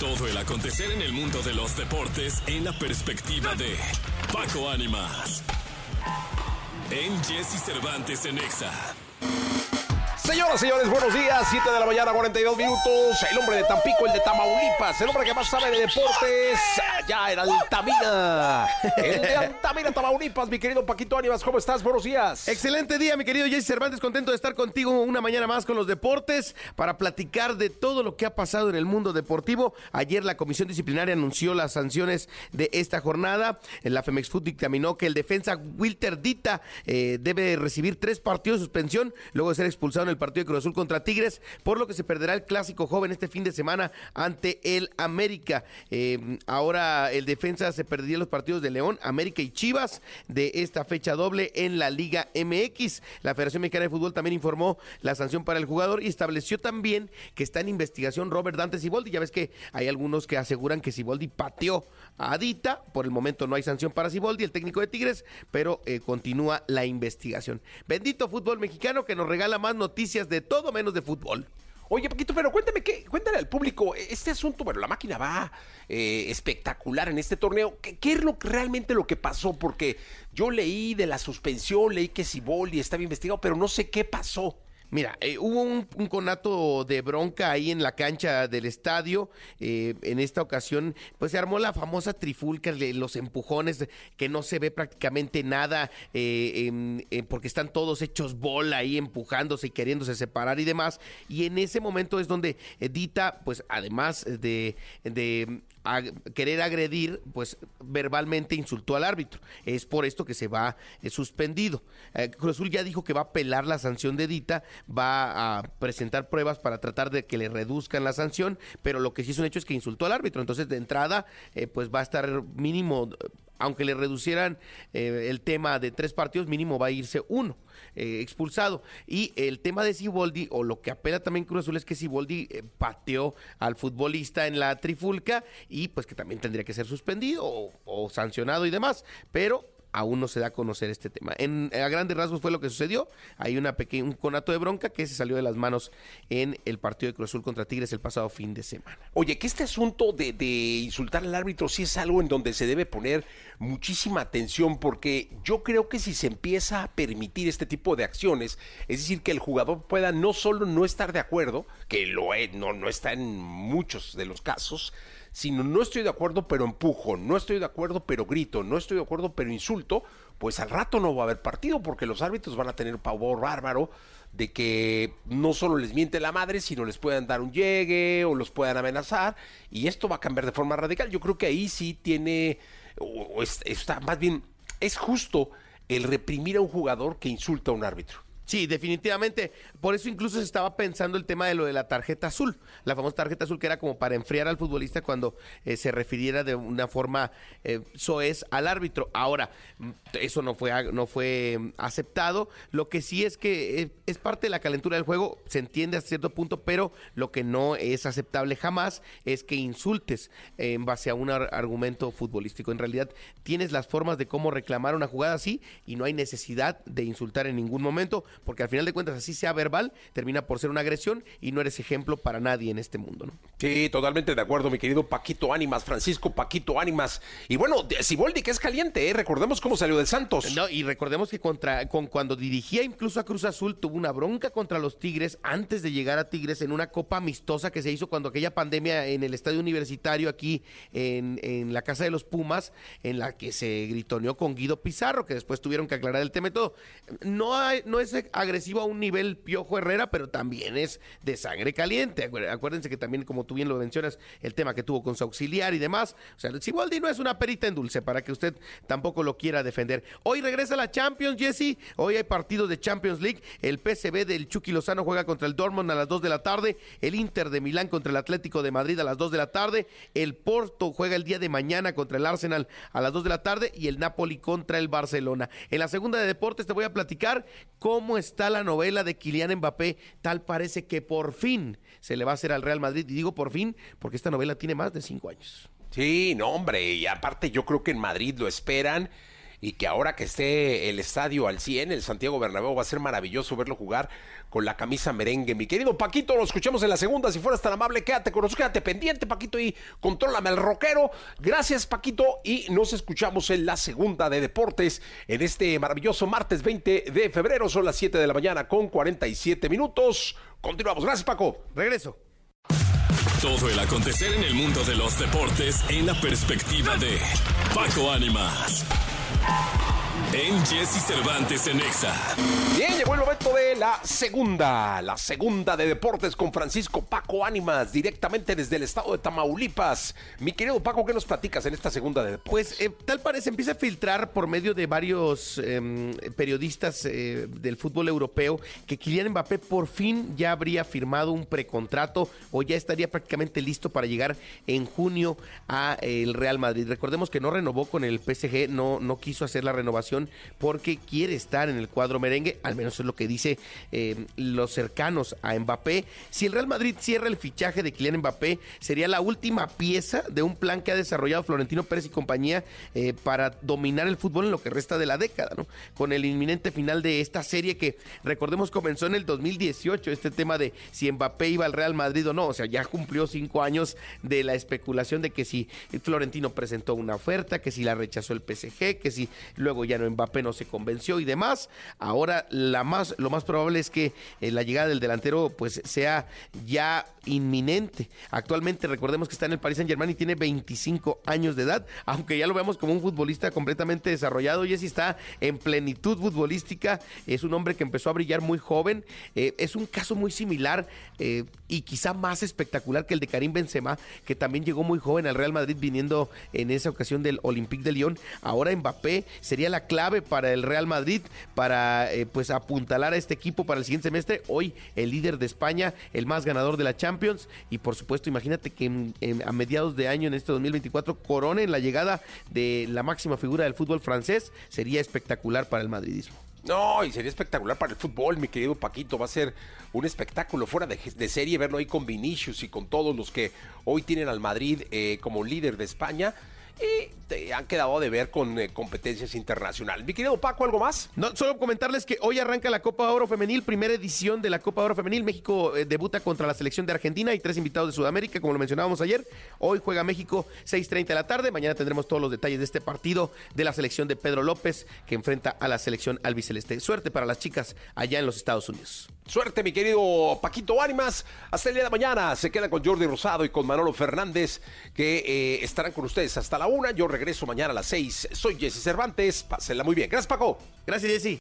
Todo el acontecer en el mundo de los deportes en la perspectiva de Paco Ánimas. En Jesse Cervantes en Exa. Señoras, señores, buenos días. 7 de la mañana, 42 minutos. El hombre de Tampico, el de Tamaulipas, el hombre que más sabe de deportes, ya en Altamira. El de Altamira, Tamaulipas, mi querido Paquito Ánimas, ¿cómo estás? Buenos días. Excelente día, mi querido Jesse Cervantes. Contento de estar contigo una mañana más con los deportes para platicar de todo lo que ha pasado en el mundo deportivo. Ayer la Comisión Disciplinaria anunció las sanciones de esta jornada. La Femex Food dictaminó que el defensa Wilter Dita eh, debe recibir tres partidos de suspensión luego de ser expulsado en el partido de Cruz Azul contra Tigres, por lo que se perderá el clásico joven este fin de semana ante el América. Eh, ahora el defensa se perdería los partidos de León, América y Chivas de esta fecha doble en la Liga MX. La Federación Mexicana de Fútbol también informó la sanción para el jugador y estableció también que está en investigación Robert Dante Siboldi. Ya ves que hay algunos que aseguran que Siboldi pateó a Adita. Por el momento no hay sanción para Siboldi, el técnico de Tigres, pero eh, continúa la investigación. Bendito fútbol mexicano que nos regala más noticias de todo menos de fútbol. Oye, Paquito, pero cuéntame, ¿qué, cuéntale al público, este asunto, bueno, la máquina va eh, espectacular en este torneo. ¿Qué, ¿Qué, es lo, realmente lo que pasó? Porque yo leí de la suspensión, leí que Siboldi estaba investigado, pero no sé qué pasó. Mira, eh, hubo un, conato de bronca ahí en la cancha del estadio. Eh, en esta ocasión, pues se armó la famosa trifulca, los empujones, que no se ve prácticamente nada, eh, porque están todos hechos bola ahí, empujándose y queriéndose separar y demás. Y en ese momento es donde Dita, pues además de, de a querer agredir, pues verbalmente insultó al árbitro. Es por esto que se va eh, suspendido. Eh, Cruz Azul ya dijo que va a apelar la sanción de Dita, va a presentar pruebas para tratar de que le reduzcan la sanción, pero lo que sí es un hecho es que insultó al árbitro. Entonces, de entrada, eh, pues va a estar mínimo aunque le reducieran eh, el tema de tres partidos, mínimo va a irse uno eh, expulsado. Y el tema de Siboldi, o lo que apela también Cruz Azul, es que Siboldi eh, pateó al futbolista en la trifulca y pues que también tendría que ser suspendido o, o sancionado y demás. Pero aún no se da a conocer este tema. En, a grandes rasgos fue lo que sucedió. Hay una pequeña, un conato de bronca que se salió de las manos en el partido de Cruz Azul contra Tigres el pasado fin de semana. Oye, que este asunto de, de insultar al árbitro sí es algo en donde se debe poner muchísima atención porque yo creo que si se empieza a permitir este tipo de acciones, es decir, que el jugador pueda no solo no estar de acuerdo, que lo es, no, no está en muchos de los casos, sino no estoy de acuerdo pero empujo, no estoy de acuerdo pero grito, no estoy de acuerdo pero insulto, pues al rato no va a haber partido porque los árbitros van a tener pavor bárbaro de que no solo les miente la madre, sino les puedan dar un llegue o los puedan amenazar y esto va a cambiar de forma radical. Yo creo que ahí sí tiene, o está más bien, es justo el reprimir a un jugador que insulta a un árbitro. Sí, definitivamente. Por eso incluso se estaba pensando el tema de lo de la tarjeta azul, la famosa tarjeta azul que era como para enfriar al futbolista cuando eh, se refiriera de una forma eh, soez al árbitro. Ahora, eso no fue, no fue aceptado. Lo que sí es que es, es parte de la calentura del juego, se entiende hasta cierto punto, pero lo que no es aceptable jamás es que insultes en base a un ar argumento futbolístico. En realidad, tienes las formas de cómo reclamar una jugada así y no hay necesidad de insultar en ningún momento porque al final de cuentas, así sea verbal, termina por ser una agresión y no eres ejemplo para nadie en este mundo, ¿no? Sí, totalmente de acuerdo, mi querido Paquito Ánimas, Francisco Paquito Ánimas. Y bueno, Siboldi que es caliente, ¿eh? recordemos cómo salió del Santos. No, y recordemos que contra, con, cuando dirigía incluso a Cruz Azul, tuvo una bronca contra los Tigres antes de llegar a Tigres en una copa amistosa que se hizo cuando aquella pandemia en el estadio universitario aquí en, en la casa de los Pumas, en la que se gritoneó con Guido Pizarro, que después tuvieron que aclarar el tema y todo. No, hay, no es agresivo a un nivel Piojo Herrera, pero también es de sangre caliente. Acuérdense que también, como tú bien lo mencionas, el tema que tuvo con su auxiliar y demás. O sea, Siboldi no es una perita en dulce para que usted tampoco lo quiera defender. Hoy regresa la Champions, Jesse. Hoy hay partidos de Champions League. El PSV del Chucky Lozano juega contra el Dortmund a las 2 de la tarde. El Inter de Milán contra el Atlético de Madrid a las 2 de la tarde. El Porto juega el día de mañana contra el Arsenal a las 2 de la tarde. Y el Napoli contra el Barcelona. En la segunda de deportes te voy a platicar cómo está la novela de Kylian Mbappé. Tal parece que por fin se le va a hacer al Real Madrid. Y digo por fin porque esta novela tiene más de cinco años. Sí, no, hombre. Y aparte yo creo que en Madrid lo esperan. Y que ahora que esté el estadio al 100, el Santiago Bernabéu, va a ser maravilloso verlo jugar con la camisa merengue. Mi querido Paquito, lo escuchamos en la segunda. Si fueras tan amable, quédate con nosotros, quédate pendiente, Paquito, y contrólame el rockero. Gracias, Paquito, y nos escuchamos en la segunda de deportes en este maravilloso martes 20 de febrero. Son las 7 de la mañana con 47 minutos. Continuamos. Gracias, Paco. Regreso. Todo el acontecer en el mundo de los deportes en la perspectiva de Paco Ánimas. Yeah. En Jesse Cervantes en Exa. Bien, llegó el momento de la segunda, la segunda de deportes con Francisco Paco Ánimas, directamente desde el estado de Tamaulipas. Mi querido Paco, ¿qué nos platicas en esta segunda de deportes? Pues eh, tal parece, empieza a filtrar por medio de varios eh, periodistas eh, del fútbol europeo que Kylian Mbappé por fin ya habría firmado un precontrato o ya estaría prácticamente listo para llegar en junio a el Real Madrid. Recordemos que no renovó con el PSG, no, no quiso hacer la renovación porque quiere estar en el cuadro merengue, al menos es lo que dice eh, los cercanos a Mbappé. Si el Real Madrid cierra el fichaje de Kylian Mbappé, sería la última pieza de un plan que ha desarrollado Florentino Pérez y compañía eh, para dominar el fútbol en lo que resta de la década, ¿no? Con el inminente final de esta serie que, recordemos, comenzó en el 2018, este tema de si Mbappé iba al Real Madrid o no, o sea, ya cumplió cinco años de la especulación de que si Florentino presentó una oferta, que si la rechazó el PSG, que si luego ya no Mbappé no se convenció y demás. Ahora la más, lo más probable es que eh, la llegada del delantero pues sea ya inminente. Actualmente recordemos que está en el Paris Saint Germain y tiene 25 años de edad, aunque ya lo vemos como un futbolista completamente desarrollado. Jesse está en plenitud futbolística, es un hombre que empezó a brillar muy joven. Eh, es un caso muy similar eh, y quizá más espectacular que el de Karim Benzema, que también llegó muy joven al Real Madrid viniendo en esa ocasión del Olympique de Lyon. Ahora Mbappé sería la clave para el Real Madrid para eh, pues apuntalar a este equipo para el siguiente semestre. Hoy el líder de España, el más ganador de la Champions y por supuesto, imagínate que a mediados de año, en este 2024, coronen la llegada de la máxima figura del fútbol francés. Sería espectacular para el madridismo. No, y sería espectacular para el fútbol, mi querido Paquito. Va a ser un espectáculo fuera de, serie verlo ahí con Vinicius y con todos los que hoy tienen al Madrid eh, como líder de España y te han quedado de ver con eh, competencias internacionales. Mi querido Paco, ¿algo más? Solo comentarles que hoy arranca la Copa Oro Femenil, primera edición de la Copa Oro Femenil. México eh, debuta contra la selección de Argentina y tres invitados de Sudamérica, como lo mencionábamos ayer. Hoy juega México 6.30 de la tarde. Mañana tendremos todos los detalles de este partido de la selección de Pedro López, que enfrenta a la selección albiceleste. Suerte para las chicas allá en los Estados Unidos. Suerte, mi querido Paquito Ánimas. Hasta el día de mañana se queda con Jordi Rosado y con Manolo Fernández, que eh, estarán con ustedes hasta la una. Yo regreso mañana a las seis. Soy Jesse Cervantes. Pásenla muy bien. Gracias, Paco. Gracias, Jesse.